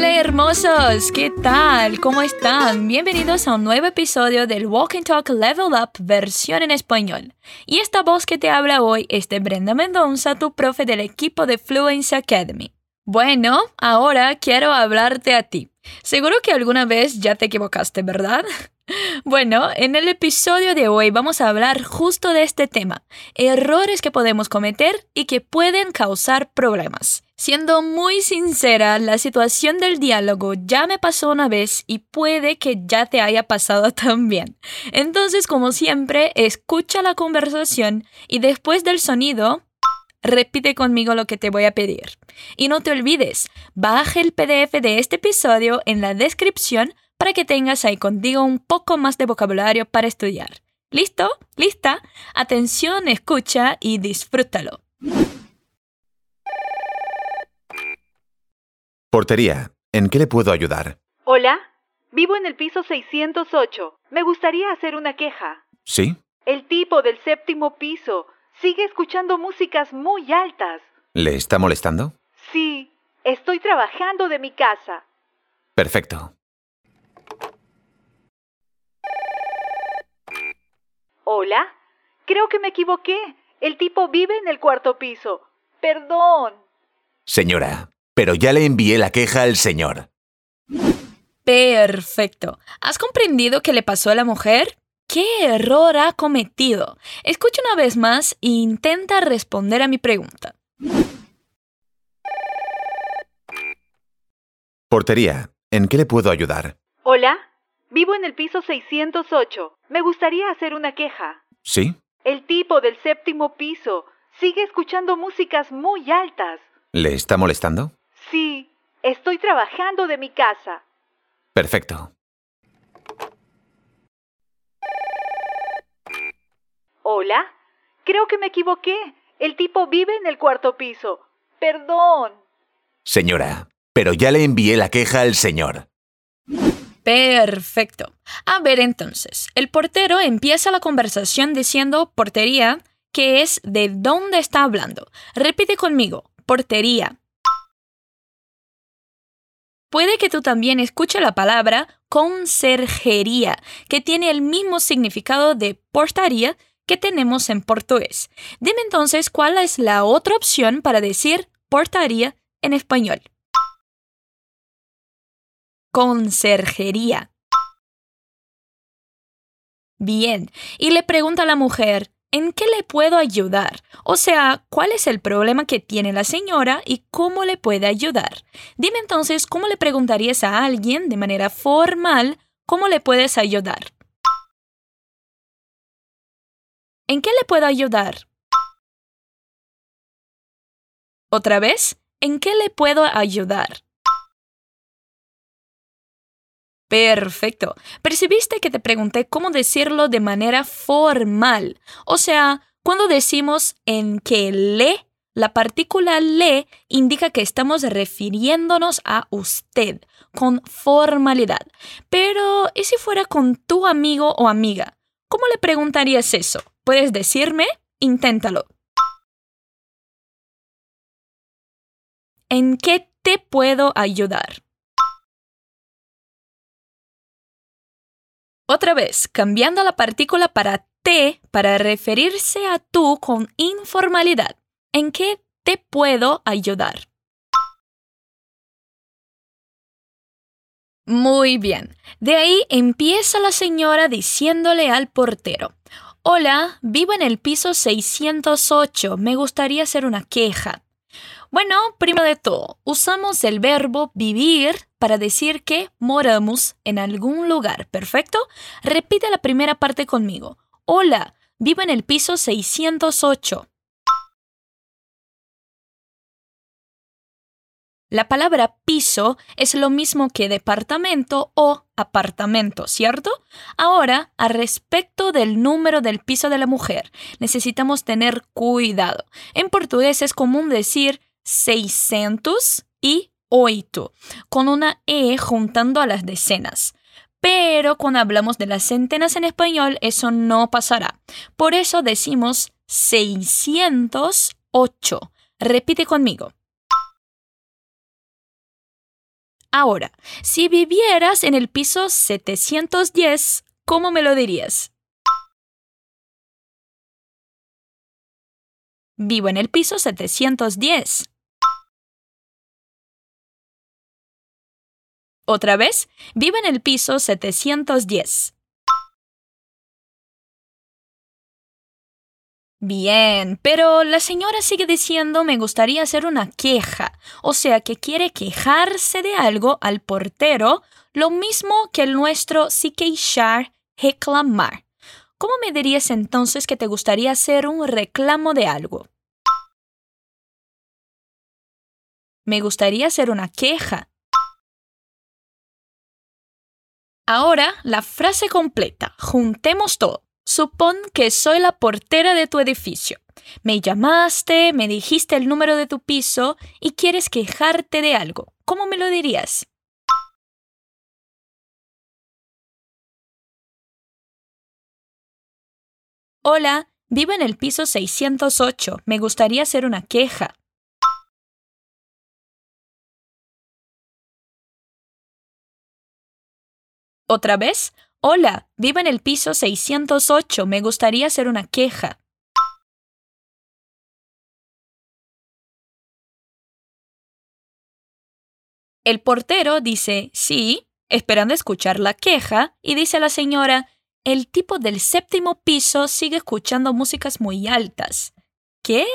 Hola hermosos, ¿qué tal? ¿Cómo están? Bienvenidos a un nuevo episodio del Walk and Talk Level Up versión en español. Y esta voz que te habla hoy es de Brenda Mendoza, tu profe del equipo de Fluency Academy. Bueno, ahora quiero hablarte a ti. Seguro que alguna vez ya te equivocaste, ¿verdad? Bueno, en el episodio de hoy vamos a hablar justo de este tema, errores que podemos cometer y que pueden causar problemas. Siendo muy sincera, la situación del diálogo ya me pasó una vez y puede que ya te haya pasado también. Entonces, como siempre, escucha la conversación y después del sonido, repite conmigo lo que te voy a pedir. Y no te olvides, baja el PDF de este episodio en la descripción para que tengas ahí contigo un poco más de vocabulario para estudiar. ¿Listo? ¿Lista? Atención, escucha y disfrútalo. Portería, ¿en qué le puedo ayudar? Hola, vivo en el piso 608. Me gustaría hacer una queja. ¿Sí? El tipo del séptimo piso sigue escuchando músicas muy altas. ¿Le está molestando? Sí, estoy trabajando de mi casa. Perfecto. Hola, creo que me equivoqué. El tipo vive en el cuarto piso. Perdón. Señora, pero ya le envié la queja al señor. Perfecto. ¿Has comprendido qué le pasó a la mujer? ¿Qué error ha cometido? Escucha una vez más e intenta responder a mi pregunta. Portería, ¿en qué le puedo ayudar? Hola, vivo en el piso 608. Me gustaría hacer una queja. ¿Sí? El tipo del séptimo piso sigue escuchando músicas muy altas. ¿Le está molestando? Sí, estoy trabajando de mi casa. Perfecto. Hola, creo que me equivoqué. El tipo vive en el cuarto piso. Perdón. Señora, pero ya le envié la queja al señor. Perfecto. A ver entonces, el portero empieza la conversación diciendo portería, que es de dónde está hablando. Repite conmigo, portería. Puede que tú también escuches la palabra conserjería, que tiene el mismo significado de portaría que tenemos en portugués. Dime entonces cuál es la otra opción para decir portaría en español. Conserjería. Bien, y le pregunta a la mujer, ¿en qué le puedo ayudar? O sea, ¿cuál es el problema que tiene la señora y cómo le puede ayudar? Dime entonces cómo le preguntarías a alguien de manera formal cómo le puedes ayudar. ¿En qué le puedo ayudar? Otra vez, ¿en qué le puedo ayudar? Perfecto. Percibiste que te pregunté cómo decirlo de manera formal. O sea, cuando decimos en que le, la partícula le indica que estamos refiriéndonos a usted con formalidad. Pero, ¿y si fuera con tu amigo o amiga? ¿Cómo le preguntarías eso? ¿Puedes decirme? Inténtalo. ¿En qué te puedo ayudar? Otra vez, cambiando la partícula para te para referirse a tú con informalidad. ¿En qué te puedo ayudar? Muy bien. De ahí empieza la señora diciéndole al portero, Hola, vivo en el piso 608. Me gustaría hacer una queja. Bueno, primero de todo, usamos el verbo vivir para decir que moramos en algún lugar, ¿perfecto? Repite la primera parte conmigo. Hola, vivo en el piso 608. La palabra piso es lo mismo que departamento o apartamento, ¿cierto? Ahora, a respecto del número del piso de la mujer, necesitamos tener cuidado. En portugués es común decir 600 y 8, con una E juntando a las decenas. Pero cuando hablamos de las centenas en español, eso no pasará. Por eso decimos 608. Repite conmigo. Ahora, si vivieras en el piso 710, ¿cómo me lo dirías? Vivo en el piso 710. Otra vez, vivo en el piso 710. Bien, pero la señora sigue diciendo me gustaría hacer una queja, o sea que quiere quejarse de algo al portero, lo mismo que el nuestro si queixar, reclamar. ¿Cómo me dirías entonces que te gustaría hacer un reclamo de algo? Me gustaría hacer una queja. Ahora, la frase completa. Juntemos todo. Supón que soy la portera de tu edificio. Me llamaste, me dijiste el número de tu piso y quieres quejarte de algo. ¿Cómo me lo dirías? Hola, vivo en el piso 608. Me gustaría hacer una queja. Otra vez, hola, vivo en el piso 608, me gustaría hacer una queja. El portero dice sí, esperando escuchar la queja, y dice a la señora, el tipo del séptimo piso sigue escuchando músicas muy altas. ¿Qué?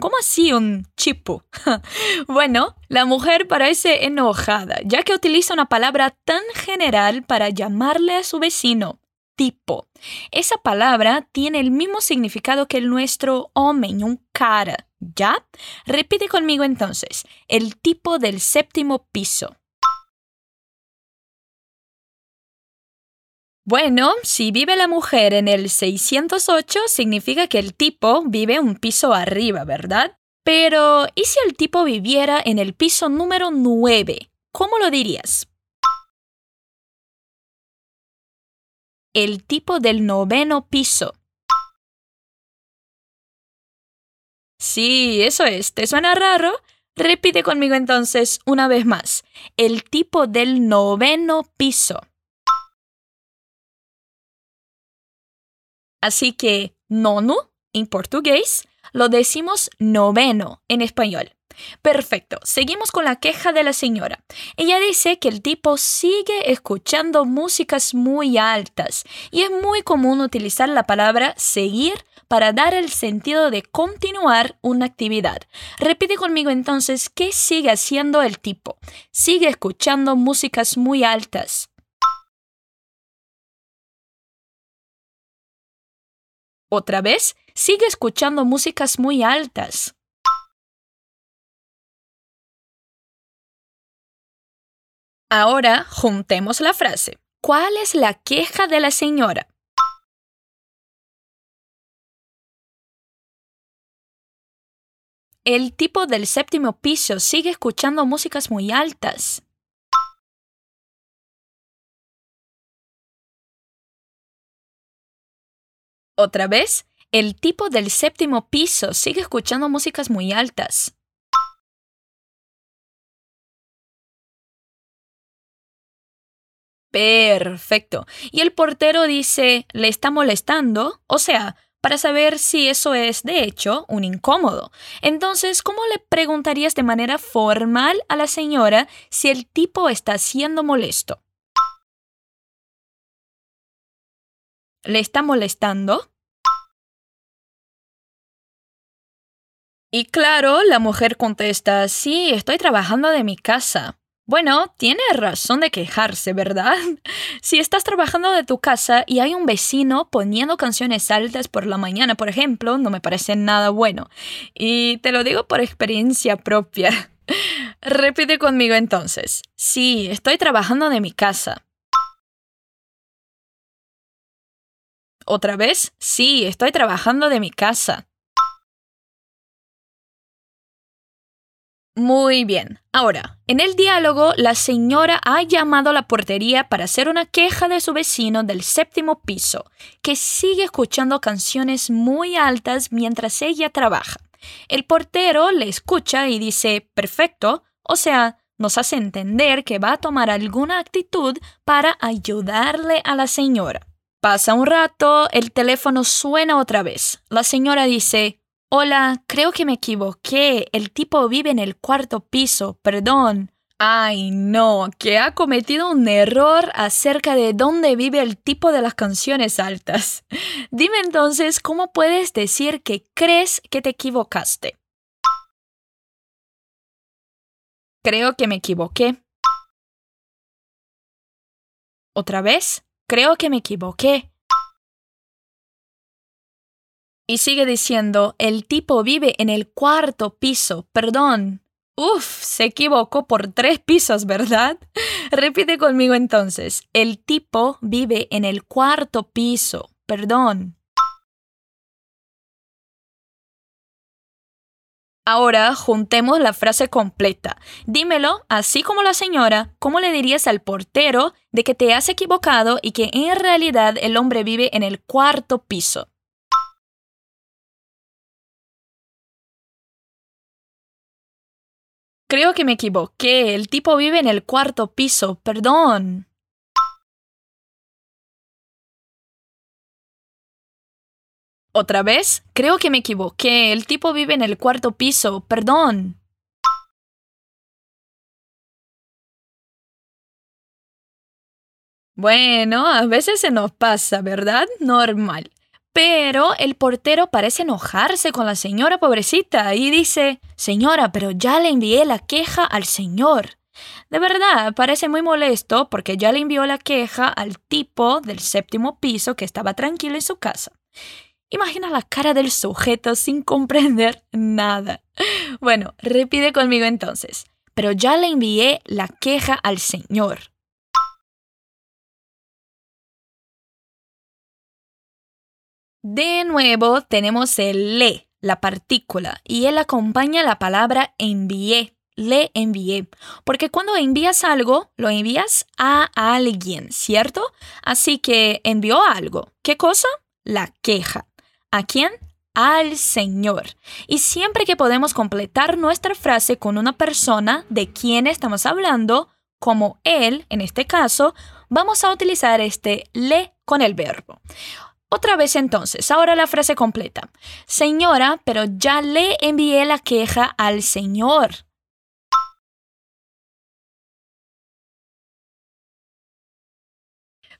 ¿Cómo así un chipo? bueno, la mujer parece enojada, ya que utiliza una palabra tan general para llamarle a su vecino, tipo. Esa palabra tiene el mismo significado que el nuestro hombre, un cara, ¿ya? Repite conmigo entonces, el tipo del séptimo piso. Bueno, si vive la mujer en el 608, significa que el tipo vive un piso arriba, ¿verdad? Pero, ¿y si el tipo viviera en el piso número 9? ¿Cómo lo dirías? El tipo del noveno piso. Sí, eso es. ¿Te suena raro? Repite conmigo entonces una vez más. El tipo del noveno piso. Así que nono en portugués lo decimos noveno en español. Perfecto, seguimos con la queja de la señora. Ella dice que el tipo sigue escuchando músicas muy altas y es muy común utilizar la palabra seguir para dar el sentido de continuar una actividad. Repite conmigo entonces qué sigue haciendo el tipo. Sigue escuchando músicas muy altas. Otra vez, sigue escuchando músicas muy altas. Ahora juntemos la frase. ¿Cuál es la queja de la señora? El tipo del séptimo piso sigue escuchando músicas muy altas. Otra vez, el tipo del séptimo piso sigue escuchando músicas muy altas. Perfecto. Y el portero dice, ¿le está molestando? O sea, para saber si eso es, de hecho, un incómodo. Entonces, ¿cómo le preguntarías de manera formal a la señora si el tipo está siendo molesto? ¿Le está molestando? Y claro, la mujer contesta, sí, estoy trabajando de mi casa. Bueno, tiene razón de quejarse, ¿verdad? Si estás trabajando de tu casa y hay un vecino poniendo canciones altas por la mañana, por ejemplo, no me parece nada bueno. Y te lo digo por experiencia propia. Repite conmigo entonces. Sí, estoy trabajando de mi casa. Otra vez, sí, estoy trabajando de mi casa. Muy bien. Ahora, en el diálogo, la señora ha llamado a la portería para hacer una queja de su vecino del séptimo piso, que sigue escuchando canciones muy altas mientras ella trabaja. El portero le escucha y dice, perfecto, o sea, nos hace entender que va a tomar alguna actitud para ayudarle a la señora. Pasa un rato, el teléfono suena otra vez. La señora dice, Hola, creo que me equivoqué. El tipo vive en el cuarto piso, perdón. Ay, no, que ha cometido un error acerca de dónde vive el tipo de las canciones altas. Dime entonces, ¿cómo puedes decir que crees que te equivocaste? Creo que me equivoqué. Otra vez, creo que me equivoqué. Y sigue diciendo, el tipo vive en el cuarto piso, perdón. Uf, se equivocó por tres pisos, ¿verdad? Repite conmigo entonces, el tipo vive en el cuarto piso, perdón. Ahora juntemos la frase completa. Dímelo, así como la señora, ¿cómo le dirías al portero de que te has equivocado y que en realidad el hombre vive en el cuarto piso? Creo que me equivoqué. El tipo vive en el cuarto piso. Perdón. Otra vez, creo que me equivoqué. El tipo vive en el cuarto piso. Perdón. Bueno, a veces se nos pasa, ¿verdad? Normal. Pero el portero parece enojarse con la señora pobrecita y dice, Señora, pero ya le envié la queja al señor. De verdad, parece muy molesto porque ya le envió la queja al tipo del séptimo piso que estaba tranquilo en su casa. Imagina la cara del sujeto sin comprender nada. Bueno, repite conmigo entonces. Pero ya le envié la queja al señor. De nuevo tenemos el le, la partícula, y él acompaña la palabra envié, le envié, porque cuando envías algo, lo envías a alguien, ¿cierto? Así que envió algo. ¿Qué cosa? La queja. ¿A quién? Al Señor. Y siempre que podemos completar nuestra frase con una persona de quien estamos hablando, como él, en este caso, vamos a utilizar este le con el verbo. Otra vez entonces, ahora la frase completa. Señora, pero ya le envié la queja al Señor.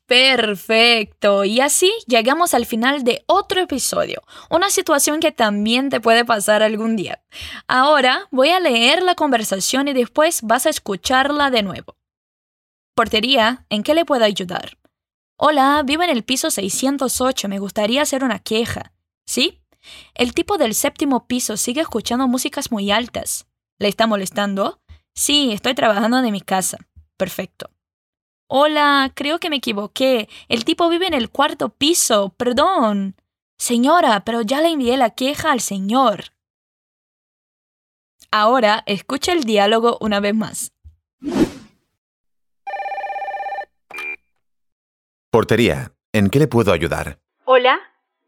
Perfecto. Y así llegamos al final de otro episodio, una situación que también te puede pasar algún día. Ahora voy a leer la conversación y después vas a escucharla de nuevo. Portería, ¿en qué le puedo ayudar? Hola, vivo en el piso 608, me gustaría hacer una queja. ¿Sí? El tipo del séptimo piso sigue escuchando músicas muy altas. ¿Le está molestando? Sí, estoy trabajando de mi casa. Perfecto. Hola, creo que me equivoqué. El tipo vive en el cuarto piso. Perdón. Señora, pero ya le envié la queja al señor. Ahora escucha el diálogo una vez más. Portería, ¿en qué le puedo ayudar? Hola,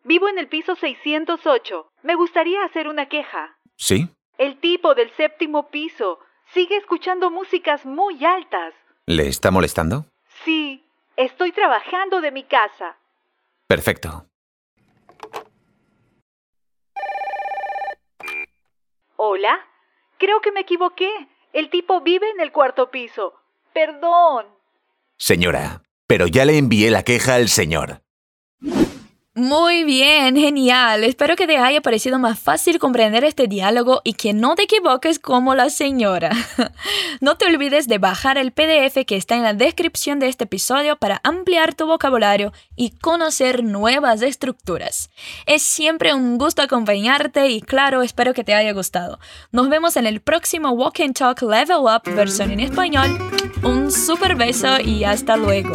vivo en el piso 608. Me gustaría hacer una queja. ¿Sí? El tipo del séptimo piso sigue escuchando músicas muy altas. ¿Le está molestando? Sí, estoy trabajando de mi casa. Perfecto. Hola, creo que me equivoqué. El tipo vive en el cuarto piso. Perdón. Señora, pero ya le envié la queja al señor. Muy bien, genial. Espero que te haya parecido más fácil comprender este diálogo y que no te equivoques como la señora. No te olvides de bajar el PDF que está en la descripción de este episodio para ampliar tu vocabulario y conocer nuevas estructuras. Es siempre un gusto acompañarte y claro, espero que te haya gustado. Nos vemos en el próximo Walk and Talk Level Up versión en español. Un super beso y hasta luego.